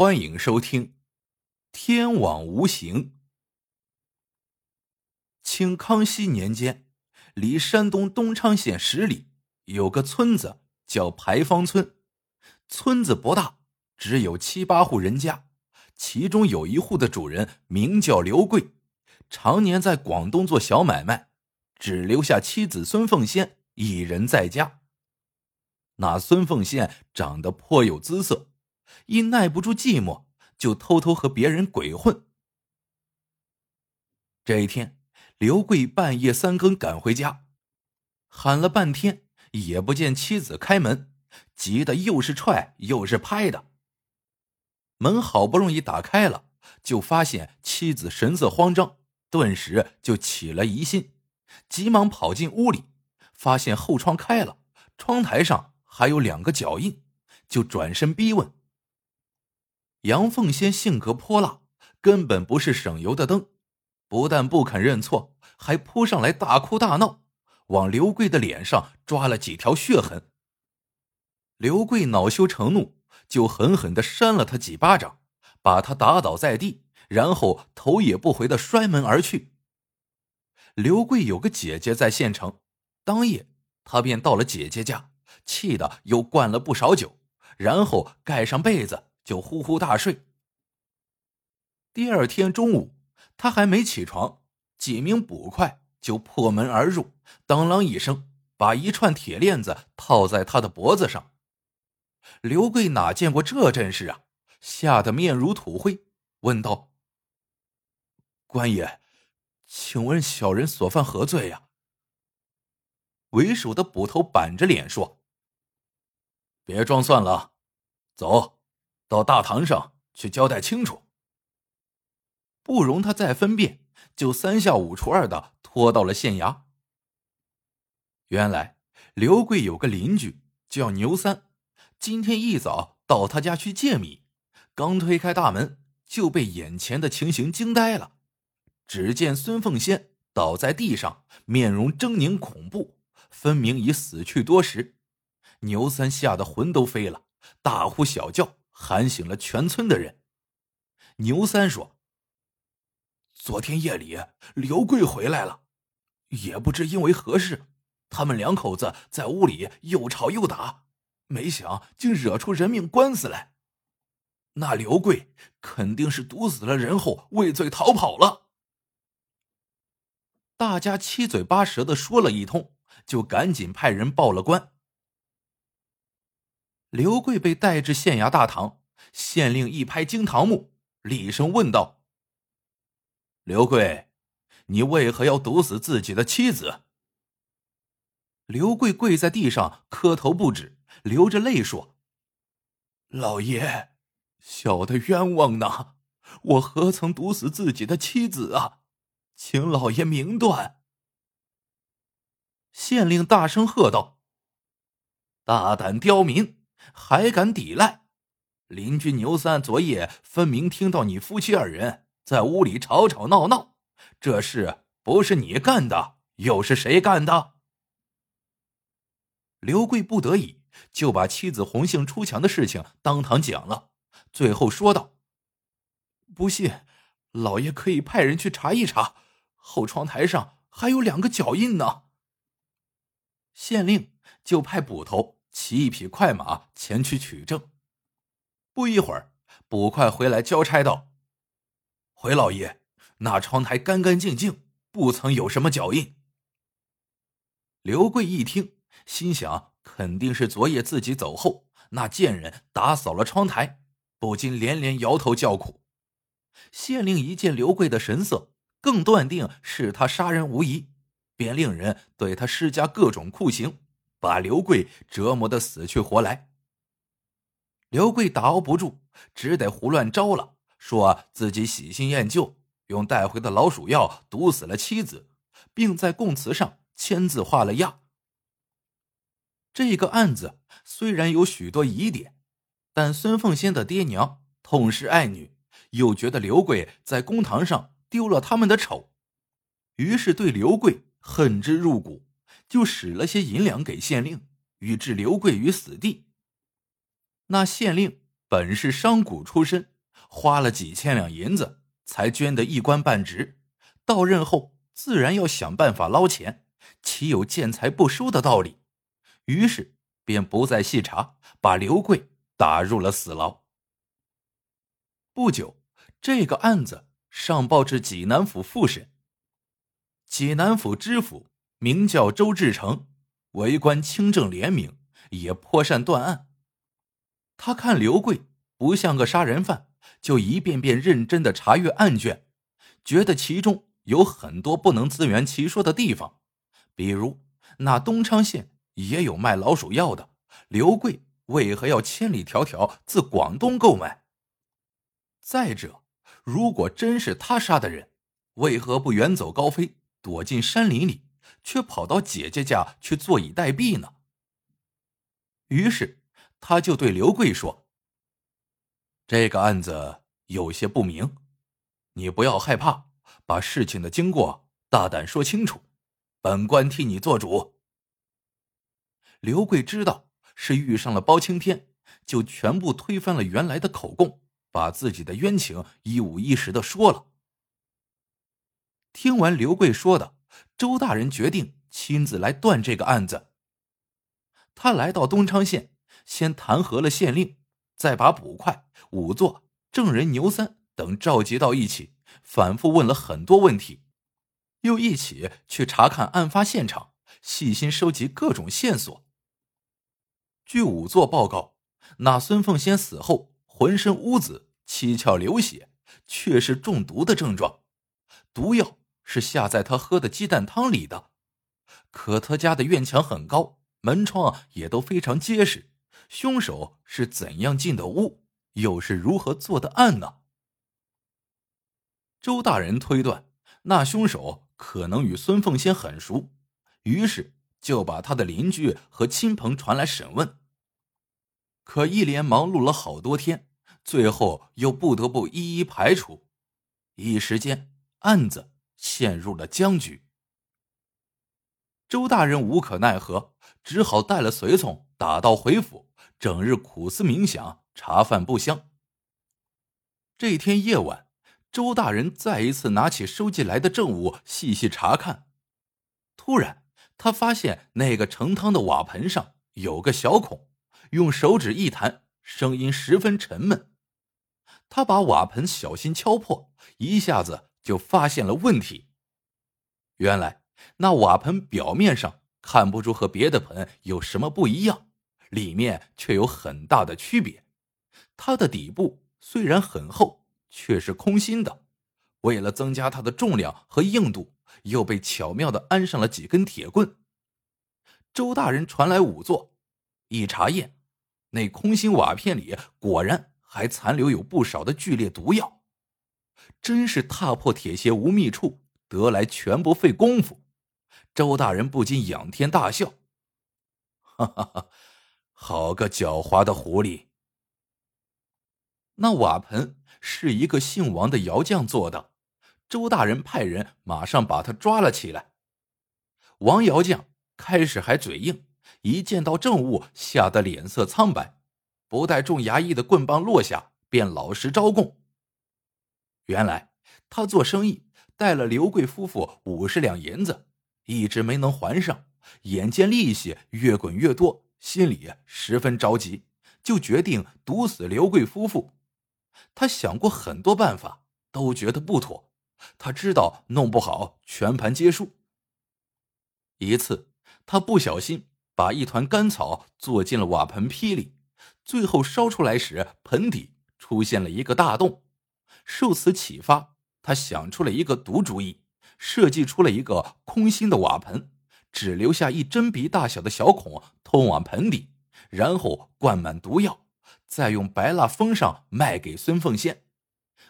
欢迎收听《天网无形》。清康熙年间，离山东东昌县十里有个村子叫牌坊村。村子不大，只有七八户人家，其中有一户的主人名叫刘贵，常年在广东做小买卖，只留下妻子孙凤仙一人在家。那孙凤仙长得颇有姿色。因耐不住寂寞，就偷偷和别人鬼混。这一天，刘贵半夜三更赶回家，喊了半天也不见妻子开门，急得又是踹又是拍的。门好不容易打开了，就发现妻子神色慌张，顿时就起了疑心，急忙跑进屋里，发现后窗开了，窗台上还有两个脚印，就转身逼问。杨凤仙性格泼辣，根本不是省油的灯，不但不肯认错，还扑上来大哭大闹，往刘贵的脸上抓了几条血痕。刘贵恼羞成怒，就狠狠的扇了他几巴掌，把他打倒在地，然后头也不回的摔门而去。刘贵有个姐姐在县城，当夜他便到了姐姐家，气得又灌了不少酒，然后盖上被子。就呼呼大睡。第二天中午，他还没起床，几名捕快就破门而入，当啷一声，把一串铁链子套在他的脖子上。刘贵哪见过这阵势啊，吓得面如土灰，问道：“官爷，请问小人所犯何罪呀？”为首的捕头板着脸说：“别装蒜了，走。”到大堂上去交代清楚。不容他再分辨，就三下五除二的拖到了县衙。原来刘贵有个邻居叫牛三，今天一早到他家去借米，刚推开大门，就被眼前的情形惊呆了。只见孙凤仙倒在地上，面容狰狞恐怖，分明已死去多时。牛三吓得魂都飞了，大呼小叫。喊醒了全村的人。牛三说：“昨天夜里，刘贵回来了，也不知因为何事，他们两口子在屋里又吵又打，没想竟惹出人命官司来。那刘贵肯定是毒死了人后畏罪逃跑了。”大家七嘴八舌的说了一通，就赶紧派人报了官。刘贵被带至县衙大堂，县令一拍惊堂木，厉声问道：“刘贵，你为何要毒死自己的妻子？”刘贵跪在地上磕头不止，流着泪说：“老爷，小的冤枉呐！我何曾毒死自己的妻子啊？请老爷明断。”县令大声喝道：“大胆刁民！”还敢抵赖？邻居牛三昨夜分明听到你夫妻二人在屋里吵吵闹闹，这事不是你干的，又是谁干的？刘贵不得已就把妻子红杏出墙的事情当堂讲了，最后说道：“不信，老爷可以派人去查一查，后窗台上还有两个脚印呢。”县令就派捕头。骑一匹快马前去取证。不一会儿，捕快回来交差道：“回老爷，那窗台干干净净，不曾有什么脚印。”刘贵一听，心想肯定是昨夜自己走后，那贱人打扫了窗台，不禁连连摇头叫苦。县令一见刘贵的神色，更断定是他杀人无疑，便令人对他施加各种酷刑。把刘贵折磨的死去活来。刘贵打熬不住，只得胡乱招了，说自己喜新厌旧，用带回的老鼠药毒死了妻子，并在供词上签字画了押。这个案子虽然有许多疑点，但孙凤仙的爹娘痛失爱女，又觉得刘贵在公堂上丢了他们的丑，于是对刘贵恨之入骨。就使了些银两给县令，欲置刘贵于死地。那县令本是商贾出身，花了几千两银子才捐得一官半职，到任后自然要想办法捞钱，岂有见财不收的道理？于是便不再细查，把刘贵打入了死牢。不久，这个案子上报至济南府复审。济南府知府名叫周志成，为官清正廉明，也颇善断案。他看刘贵不像个杀人犯，就一遍遍认真的查阅案卷，觉得其中有很多不能自圆其说的地方，比如那东昌县也有卖老鼠药的，刘贵为何要千里迢迢自广东购买？再者，如果真是他杀的人，为何不远走高飞，躲进山林里，却跑到姐姐家去坐以待毙呢？于是，他就对刘贵说：“这个案子有些不明，你不要害怕，把事情的经过大胆说清楚，本官替你做主。”刘贵知道是遇上了包青天，就全部推翻了原来的口供。把自己的冤情一五一十的说了。听完刘贵说的，周大人决定亲自来断这个案子。他来到东昌县，先弹劾了县令，再把捕快、仵作、证人牛三等召集到一起，反复问了很多问题，又一起去查看案发现场，细心收集各种线索。据仵作报告，那孙凤仙死后。浑身污渍，七窍流血，却是中毒的症状。毒药是下在他喝的鸡蛋汤里的。可他家的院墙很高，门窗也都非常结实。凶手是怎样进的屋，又是如何做的案呢？周大人推断，那凶手可能与孙凤仙很熟，于是就把他的邻居和亲朋传来审问。可一连忙碌了好多天。最后又不得不一一排除，一时间案子陷入了僵局。周大人无可奈何，只好带了随从打道回府，整日苦思冥想，茶饭不香。这天夜晚，周大人再一次拿起收集来的证物细细查看，突然他发现那个盛汤的瓦盆上有个小孔，用手指一弹，声音十分沉闷。他把瓦盆小心敲破，一下子就发现了问题。原来那瓦盆表面上看不出和别的盆有什么不一样，里面却有很大的区别。它的底部虽然很厚，却是空心的。为了增加它的重量和硬度，又被巧妙的安上了几根铁棍。周大人传来仵作，一查验，那空心瓦片里果然。还残留有不少的剧烈毒药，真是踏破铁鞋无觅处，得来全不费工夫。周大人不禁仰天大笑：“哈哈哈，好个狡猾的狐狸！”那瓦盆是一个姓王的窑匠做的，周大人派人马上把他抓了起来。王窑匠开始还嘴硬，一见到证物，吓得脸色苍白。不待众衙役的棍棒落下，便老实招供。原来他做生意贷了刘贵夫妇五十两银子，一直没能还上，眼见利息越滚越多，心里十分着急，就决定毒死刘贵夫妇。他想过很多办法，都觉得不妥。他知道弄不好全盘皆输。一次，他不小心把一团干草做进了瓦盆坯里。最后烧出来时，盆底出现了一个大洞。受此启发，他想出了一个毒主意，设计出了一个空心的瓦盆，只留下一针鼻大小的小孔通往盆底，然后灌满毒药，再用白蜡封上，卖给孙凤仙，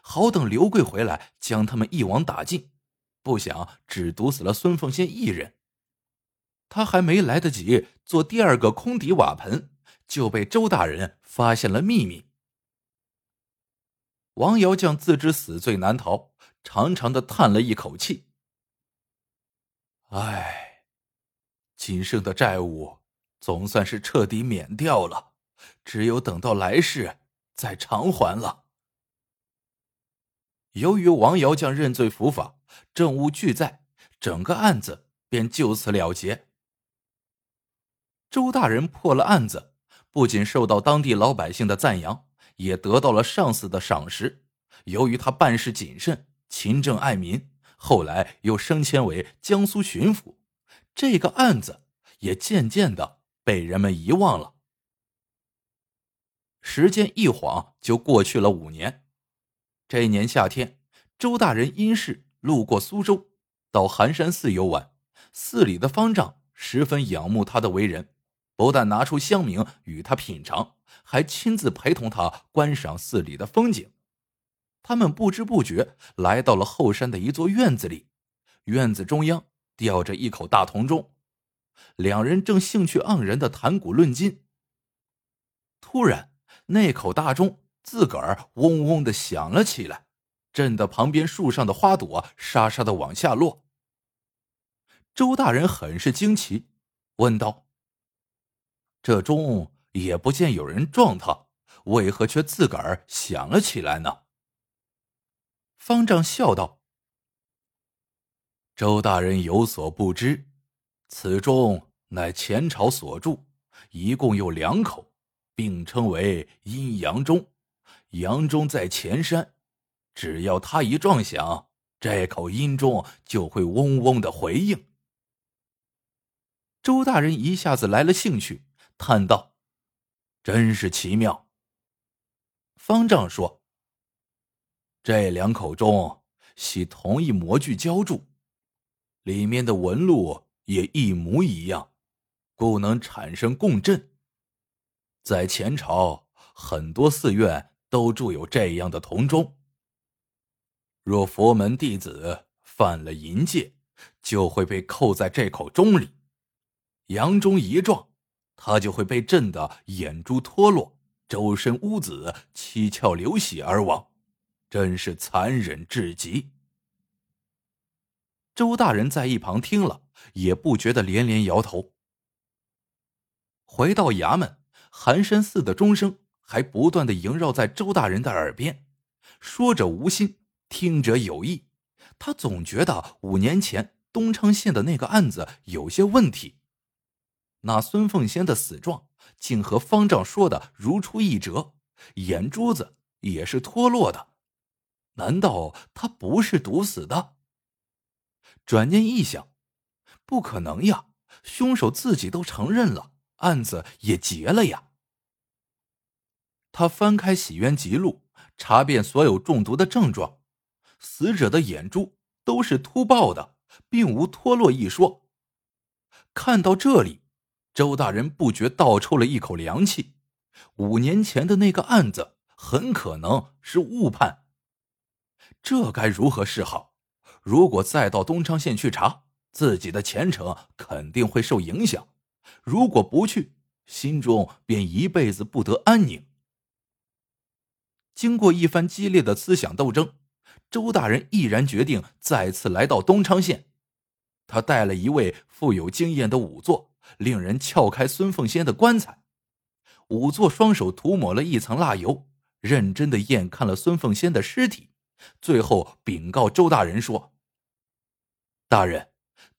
好等刘贵回来将他们一网打尽。不想只毒死了孙凤仙一人，他还没来得及做第二个空底瓦盆。就被周大人发现了秘密。王瑶将自知死罪难逃，长长的叹了一口气：“唉，今生的债务总算是彻底免掉了，只有等到来世再偿还了。”由于王瑶将认罪伏法，证物俱在，整个案子便就此了结。周大人破了案子，不仅受到当地老百姓的赞扬，也得到了上司的赏识。由于他办事谨慎、勤政爱民，后来又升迁为江苏巡抚，这个案子也渐渐的被人们遗忘了。时间一晃就过去了五年。这一年夏天，周大人因事路过苏州，到寒山寺游玩。寺里的方丈十分仰慕他的为人。不但拿出香茗与他品尝，还亲自陪同他观赏寺里的风景。他们不知不觉来到了后山的一座院子里，院子中央吊着一口大铜钟，两人正兴趣盎然的谈古论今。突然，那口大钟自个儿嗡嗡的响了起来，震得旁边树上的花朵沙沙的往下落。周大人很是惊奇，问道。这钟也不见有人撞他，为何却自个儿响了起来呢？方丈笑道：“周大人有所不知，此钟乃前朝所铸，一共有两口，并称为阴阳钟。阳钟在前山，只要他一撞响，这口阴钟就会嗡嗡的回应。”周大人一下子来了兴趣。叹道：“真是奇妙。”方丈说：“这两口钟系同一模具浇铸，里面的纹路也一模一样，故能产生共振。在前朝，很多寺院都铸有这样的铜钟。若佛门弟子犯了淫戒，就会被扣在这口钟里，阳钟一撞。”他就会被震得眼珠脱落，周身乌紫，七窍流血而亡，真是残忍至极。周大人在一旁听了，也不觉得连连摇头。回到衙门，寒山寺的钟声还不断的萦绕在周大人的耳边，说者无心，听者有意。他总觉得五年前东昌县的那个案子有些问题。那孙凤仙的死状竟和方丈说的如出一辙，眼珠子也是脱落的，难道他不是毒死的？转念一想，不可能呀，凶手自己都承认了，案子也结了呀。他翻开《洗冤集录》，查遍所有中毒的症状，死者的眼珠都是突爆的，并无脱落一说。看到这里。周大人不觉倒抽了一口凉气，五年前的那个案子很可能是误判。这该如何是好？如果再到东昌县去查，自己的前程肯定会受影响；如果不去，心中便一辈子不得安宁。经过一番激烈的思想斗争，周大人毅然决定再次来到东昌县。他带了一位富有经验的仵作。令人撬开孙凤仙的棺材，仵作双手涂抹了一层蜡油，认真的验看了孙凤仙的尸体，最后禀告周大人说：“大人，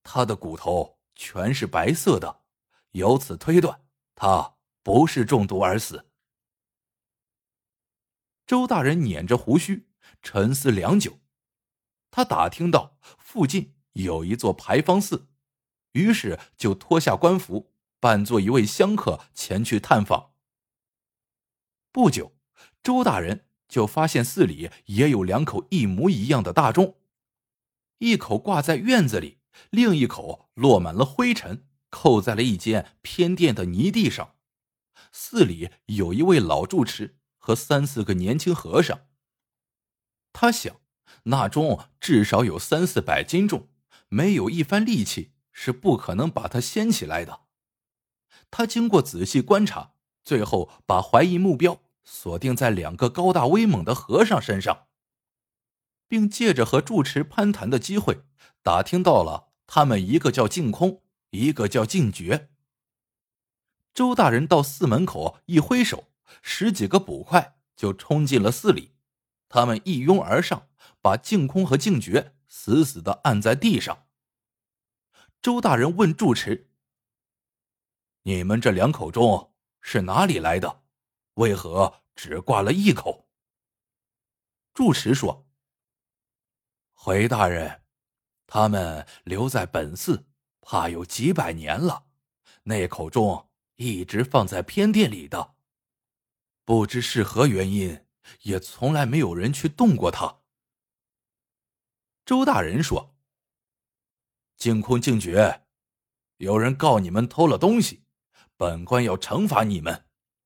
他的骨头全是白色的，由此推断，他不是中毒而死。”周大人捻着胡须，沉思良久，他打听到附近有一座牌坊寺。于是就脱下官服，扮作一位香客前去探访。不久，周大人就发现寺里也有两口一模一样的大钟，一口挂在院子里，另一口落满了灰尘，扣在了一间偏殿的泥地上。寺里有一位老住持和三四个年轻和尚。他想，那钟至少有三四百斤重，没有一番力气。是不可能把它掀起来的。他经过仔细观察，最后把怀疑目标锁定在两个高大威猛的和尚身上，并借着和住持攀谈的机会，打听到了他们一个叫净空，一个叫净觉。周大人到寺门口一挥手，十几个捕快就冲进了寺里，他们一拥而上，把净空和净觉死死的按在地上。周大人问住持：“你们这两口钟是哪里来的？为何只挂了一口？”住持说：“回大人，他们留在本寺，怕有几百年了。那口钟一直放在偏殿里的，不知是何原因，也从来没有人去动过它。”周大人说。净空净觉，有人告你们偷了东西，本官要惩罚你们，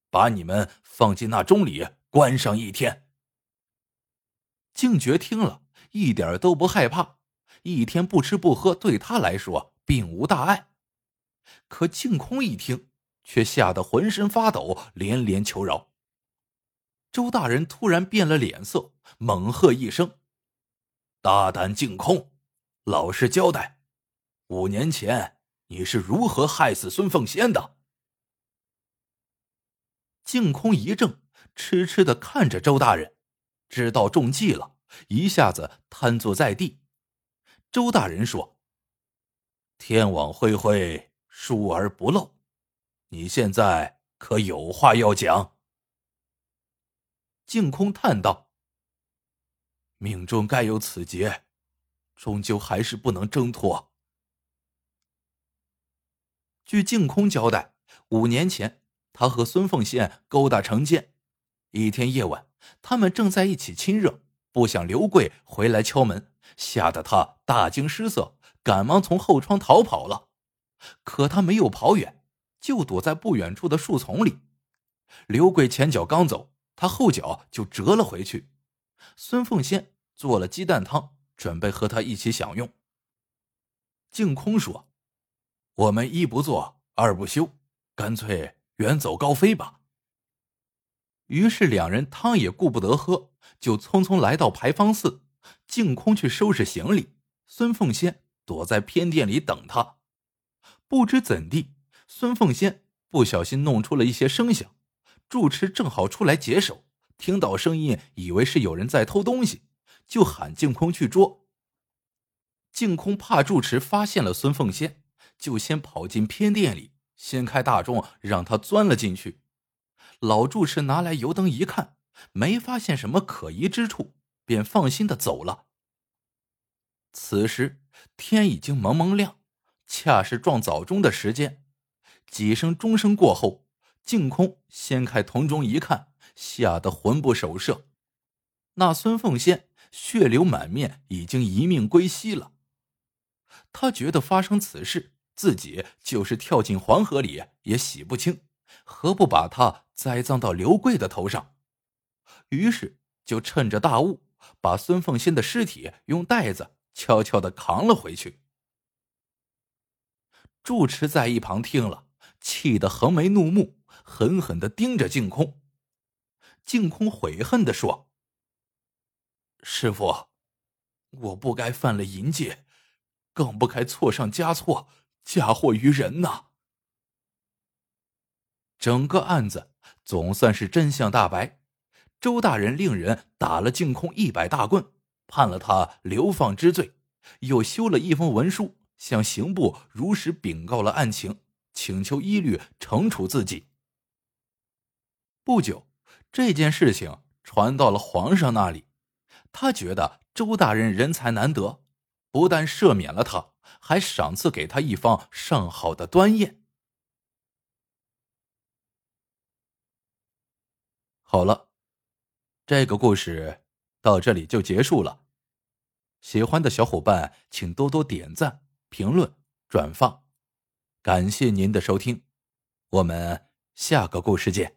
把你们放进那钟里关上一天。净觉听了一点都不害怕，一天不吃不喝对他来说并无大碍。可净空一听，却吓得浑身发抖，连连求饶。周大人突然变了脸色，猛喝一声：“大胆净空，老实交代！”五年前你是如何害死孙凤仙的？净空一怔，痴痴的看着周大人，知道中计了，一下子瘫坐在地。周大人说：“天网恢恢，疏而不漏，你现在可有话要讲？”净空叹道：“命中该有此劫，终究还是不能挣脱。”据净空交代，五年前他和孙凤仙勾搭成奸。一天夜晚，他们正在一起亲热，不想刘贵回来敲门，吓得他大惊失色，赶忙从后窗逃跑了。可他没有跑远，就躲在不远处的树丛里。刘贵前脚刚走，他后脚就折了回去。孙凤仙做了鸡蛋汤，准备和他一起享用。净空说。我们一不做二不休，干脆远走高飞吧。于是两人汤也顾不得喝，就匆匆来到牌坊寺，净空去收拾行李，孙凤仙躲在偏殿里等他。不知怎地，孙凤仙不小心弄出了一些声响，住持正好出来解手，听到声音，以为是有人在偷东西，就喊净空去捉。净空怕住持发现了孙凤仙。就先跑进偏殿里，掀开大钟，让他钻了进去。老住持拿来油灯一看，没发现什么可疑之处，便放心的走了。此时天已经蒙蒙亮，恰是撞早钟的时间。几声钟声过后，净空掀开铜钟一看，吓得魂不守舍。那孙凤仙血流满面，已经一命归西了。他觉得发生此事。自己就是跳进黄河里也洗不清，何不把他栽赃到刘贵的头上？于是就趁着大雾，把孙凤仙的尸体用袋子悄悄的扛了回去。住持在一旁听了，气得横眉怒目，狠狠的盯着净空。净空悔恨的说：“师傅，我不该犯了淫戒，更不该错上加错。”嫁祸于人呐！整个案子总算是真相大白，周大人令人打了净空一百大棍，判了他流放之罪，又修了一封文书，向刑部如实禀告了案情，请求一律惩处自己。不久，这件事情传到了皇上那里，他觉得周大人人才难得，不但赦免了他。还赏赐给他一方上好的端砚。好了，这个故事到这里就结束了。喜欢的小伙伴请多多点赞、评论、转发，感谢您的收听，我们下个故事见。